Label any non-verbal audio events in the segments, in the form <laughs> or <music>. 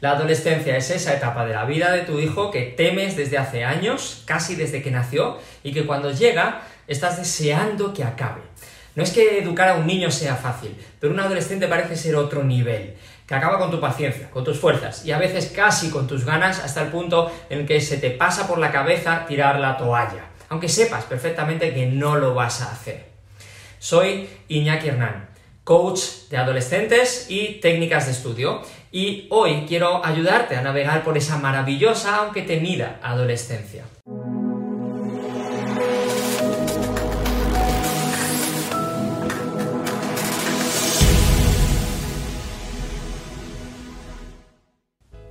La adolescencia es esa etapa de la vida de tu hijo que temes desde hace años, casi desde que nació, y que cuando llega estás deseando que acabe. No es que educar a un niño sea fácil, pero un adolescente parece ser otro nivel, que acaba con tu paciencia, con tus fuerzas y a veces casi con tus ganas hasta el punto en que se te pasa por la cabeza tirar la toalla, aunque sepas perfectamente que no lo vas a hacer. Soy Iñaki Hernán, coach de adolescentes y técnicas de estudio, y hoy quiero ayudarte a navegar por esa maravillosa, aunque temida, adolescencia.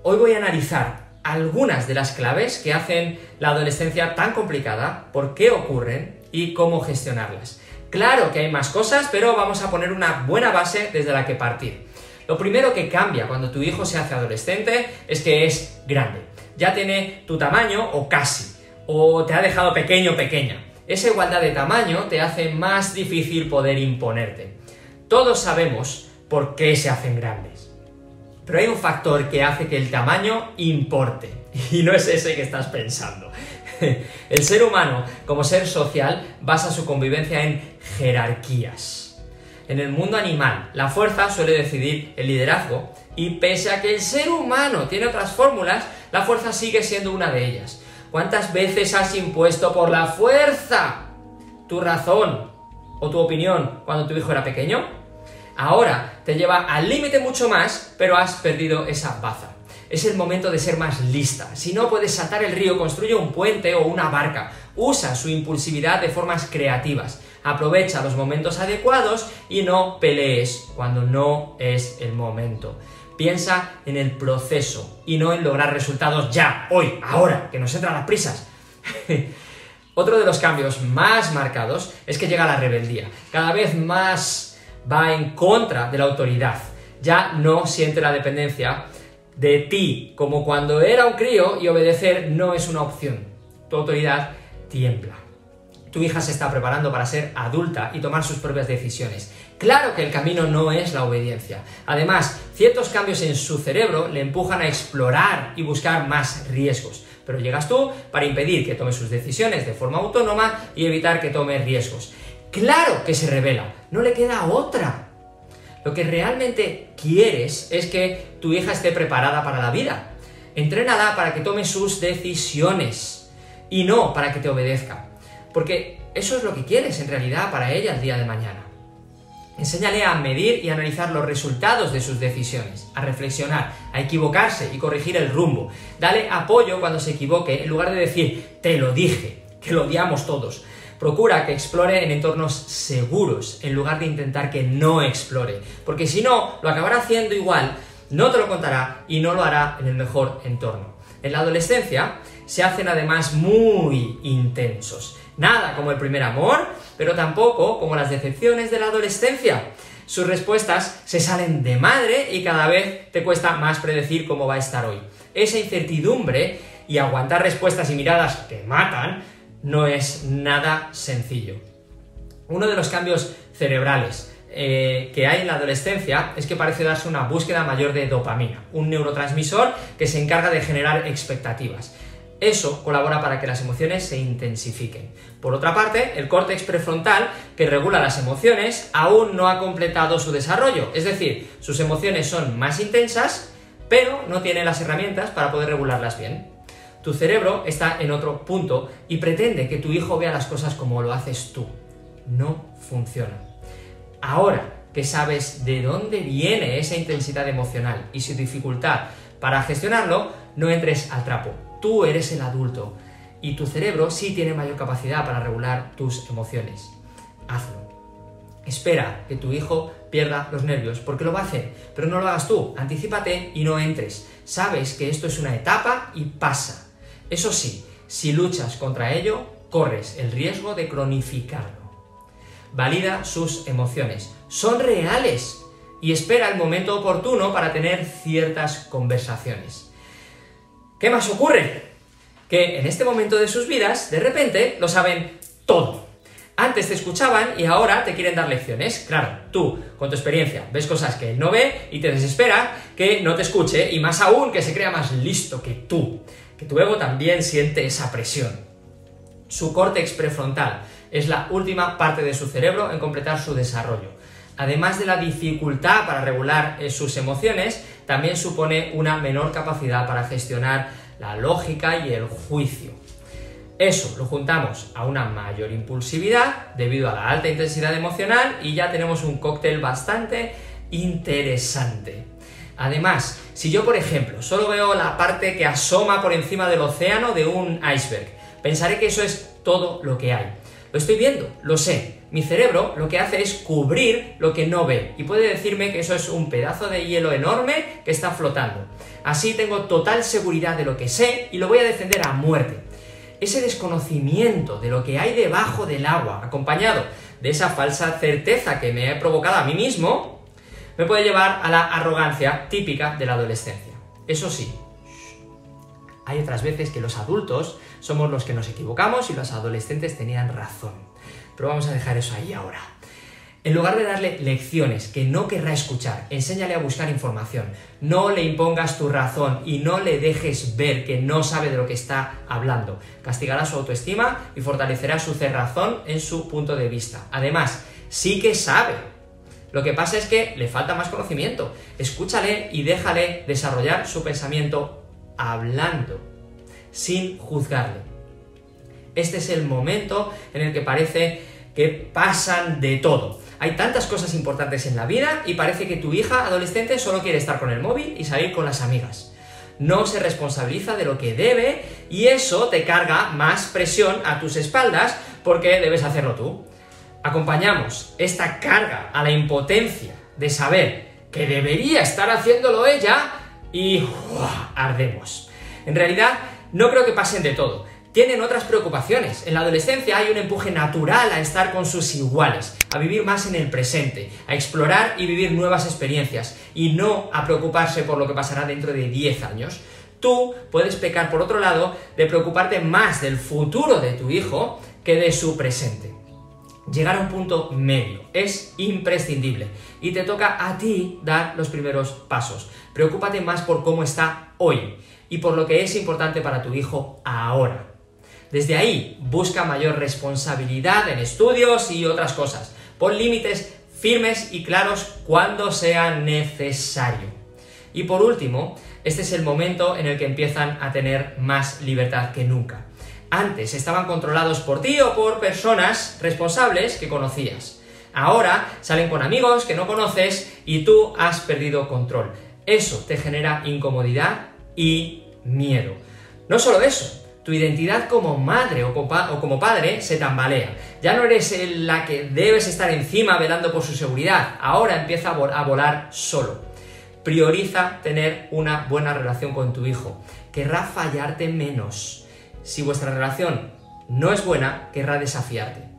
Hoy voy a analizar algunas de las claves que hacen la adolescencia tan complicada, por qué ocurren y cómo gestionarlas. Claro que hay más cosas, pero vamos a poner una buena base desde la que partir. Lo primero que cambia cuando tu hijo se hace adolescente es que es grande. Ya tiene tu tamaño o casi, o te ha dejado pequeño pequeña. Esa igualdad de tamaño te hace más difícil poder imponerte. Todos sabemos por qué se hacen grandes. Pero hay un factor que hace que el tamaño importe, <laughs> y no es ese que estás pensando. <laughs> El ser humano, como ser social, basa su convivencia en jerarquías. En el mundo animal, la fuerza suele decidir el liderazgo y pese a que el ser humano tiene otras fórmulas, la fuerza sigue siendo una de ellas. ¿Cuántas veces has impuesto por la fuerza tu razón o tu opinión cuando tu hijo era pequeño? Ahora te lleva al límite mucho más, pero has perdido esa baza. Es el momento de ser más lista. Si no puedes saltar el río, construye un puente o una barca. Usa su impulsividad de formas creativas aprovecha los momentos adecuados y no pelees cuando no es el momento. Piensa en el proceso y no en lograr resultados ya, hoy, ahora, que nos entran las prisas. <laughs> Otro de los cambios más marcados es que llega la rebeldía. Cada vez más va en contra de la autoridad. Ya no siente la dependencia de ti como cuando era un crío y obedecer no es una opción. Tu autoridad tiembla tu hija se está preparando para ser adulta y tomar sus propias decisiones. Claro que el camino no es la obediencia. Además, ciertos cambios en su cerebro le empujan a explorar y buscar más riesgos. Pero llegas tú para impedir que tome sus decisiones de forma autónoma y evitar que tome riesgos. Claro que se revela, no le queda otra. Lo que realmente quieres es que tu hija esté preparada para la vida. Entrénala para que tome sus decisiones y no para que te obedezca. Porque eso es lo que quieres en realidad para ella el día de mañana. Enséñale a medir y analizar los resultados de sus decisiones, a reflexionar, a equivocarse y corregir el rumbo. Dale apoyo cuando se equivoque en lugar de decir, te lo dije, que lo odiamos todos. Procura que explore en entornos seguros en lugar de intentar que no explore, porque si no, lo acabará haciendo igual, no te lo contará y no lo hará en el mejor entorno. En la adolescencia se hacen además muy intensos. Nada como el primer amor, pero tampoco como las decepciones de la adolescencia. Sus respuestas se salen de madre y cada vez te cuesta más predecir cómo va a estar hoy. Esa incertidumbre y aguantar respuestas y miradas que matan no es nada sencillo. Uno de los cambios cerebrales eh, que hay en la adolescencia es que parece darse una búsqueda mayor de dopamina, un neurotransmisor que se encarga de generar expectativas. Eso colabora para que las emociones se intensifiquen. Por otra parte, el córtex prefrontal, que regula las emociones, aún no ha completado su desarrollo, es decir, sus emociones son más intensas, pero no tiene las herramientas para poder regularlas bien. Tu cerebro está en otro punto y pretende que tu hijo vea las cosas como lo haces tú. No funciona. Ahora que sabes de dónde viene esa intensidad emocional y su dificultad para gestionarlo, no entres al trapo Tú eres el adulto y tu cerebro sí tiene mayor capacidad para regular tus emociones. Hazlo. Espera que tu hijo pierda los nervios, porque lo va a hacer, pero no lo hagas tú. Anticípate y no entres. Sabes que esto es una etapa y pasa. Eso sí, si luchas contra ello, corres el riesgo de cronificarlo. Valida sus emociones. Son reales y espera el momento oportuno para tener ciertas conversaciones. ¿Qué más ocurre? Que en este momento de sus vidas, de repente, lo saben todo. Antes te escuchaban y ahora te quieren dar lecciones. Claro, tú, con tu experiencia, ves cosas que él no ve y te desespera que no te escuche y más aún que se crea más listo que tú. Que tu ego también siente esa presión. Su córtex prefrontal es la última parte de su cerebro en completar su desarrollo. Además de la dificultad para regular eh, sus emociones, también supone una menor capacidad para gestionar la lógica y el juicio. Eso lo juntamos a una mayor impulsividad debido a la alta intensidad emocional y ya tenemos un cóctel bastante interesante. Además, si yo por ejemplo solo veo la parte que asoma por encima del océano de un iceberg, pensaré que eso es todo lo que hay. Lo estoy viendo, lo sé. Mi cerebro lo que hace es cubrir lo que no ve y puede decirme que eso es un pedazo de hielo enorme que está flotando. Así tengo total seguridad de lo que sé y lo voy a defender a muerte ese desconocimiento de lo que hay debajo del agua, acompañado de esa falsa certeza que me he provocado a mí mismo, me puede llevar a la arrogancia típica de la adolescencia. Eso sí, hay otras veces que los adultos somos los que nos equivocamos y los adolescentes tenían razón. Pero vamos a dejar eso ahí ahora. En lugar de darle lecciones que no querrá escuchar, enséñale a buscar información. No le impongas tu razón y no le dejes ver que no sabe de lo que está hablando. Castigará su autoestima y fortalecerá su cerrazón en su punto de vista. Además, sí que sabe. Lo que pasa es que le falta más conocimiento. Escúchale y déjale desarrollar su pensamiento hablando, sin juzgarle. Este es el momento en el que parece que pasan de todo. Hay tantas cosas importantes en la vida y parece que tu hija adolescente solo quiere estar con el móvil y salir con las amigas. No se responsabiliza de lo que debe y eso te carga más presión a tus espaldas porque debes hacerlo tú. Acompañamos esta carga a la impotencia de saber que debería estar haciéndolo ella y ardemos. En realidad, no creo que pasen de todo tienen otras preocupaciones. En la adolescencia hay un empuje natural a estar con sus iguales, a vivir más en el presente, a explorar y vivir nuevas experiencias y no a preocuparse por lo que pasará dentro de 10 años. Tú puedes pecar, por otro lado, de preocuparte más del futuro de tu hijo que de su presente. Llegar a un punto medio es imprescindible y te toca a ti dar los primeros pasos. Preocúpate más por cómo está hoy y por lo que es importante para tu hijo ahora. Desde ahí, busca mayor responsabilidad en estudios y otras cosas. Pon límites firmes y claros cuando sea necesario. Y por último, este es el momento en el que empiezan a tener más libertad que nunca. Antes estaban controlados por ti o por personas responsables que conocías. Ahora salen con amigos que no conoces y tú has perdido control. Eso te genera incomodidad y miedo. No solo eso, tu identidad como madre o como padre se tambalea. Ya no eres la que debes estar encima velando por su seguridad, ahora empieza a volar solo. Prioriza tener una buena relación con tu hijo. Querrá fallarte menos. Si vuestra relación no es buena, querrá desafiarte.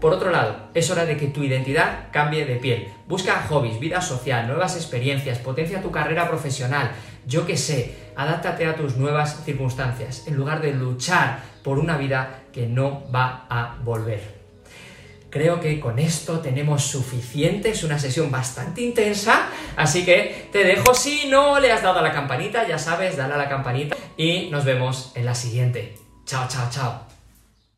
Por otro lado, es hora de que tu identidad cambie de piel. Busca hobbies, vida social, nuevas experiencias, potencia tu carrera profesional. Yo qué sé, adáptate a tus nuevas circunstancias en lugar de luchar por una vida que no va a volver. Creo que con esto tenemos suficiente, es una sesión bastante intensa, así que te dejo. Si no le has dado a la campanita, ya sabes, dale a la campanita y nos vemos en la siguiente. Chao, chao, chao.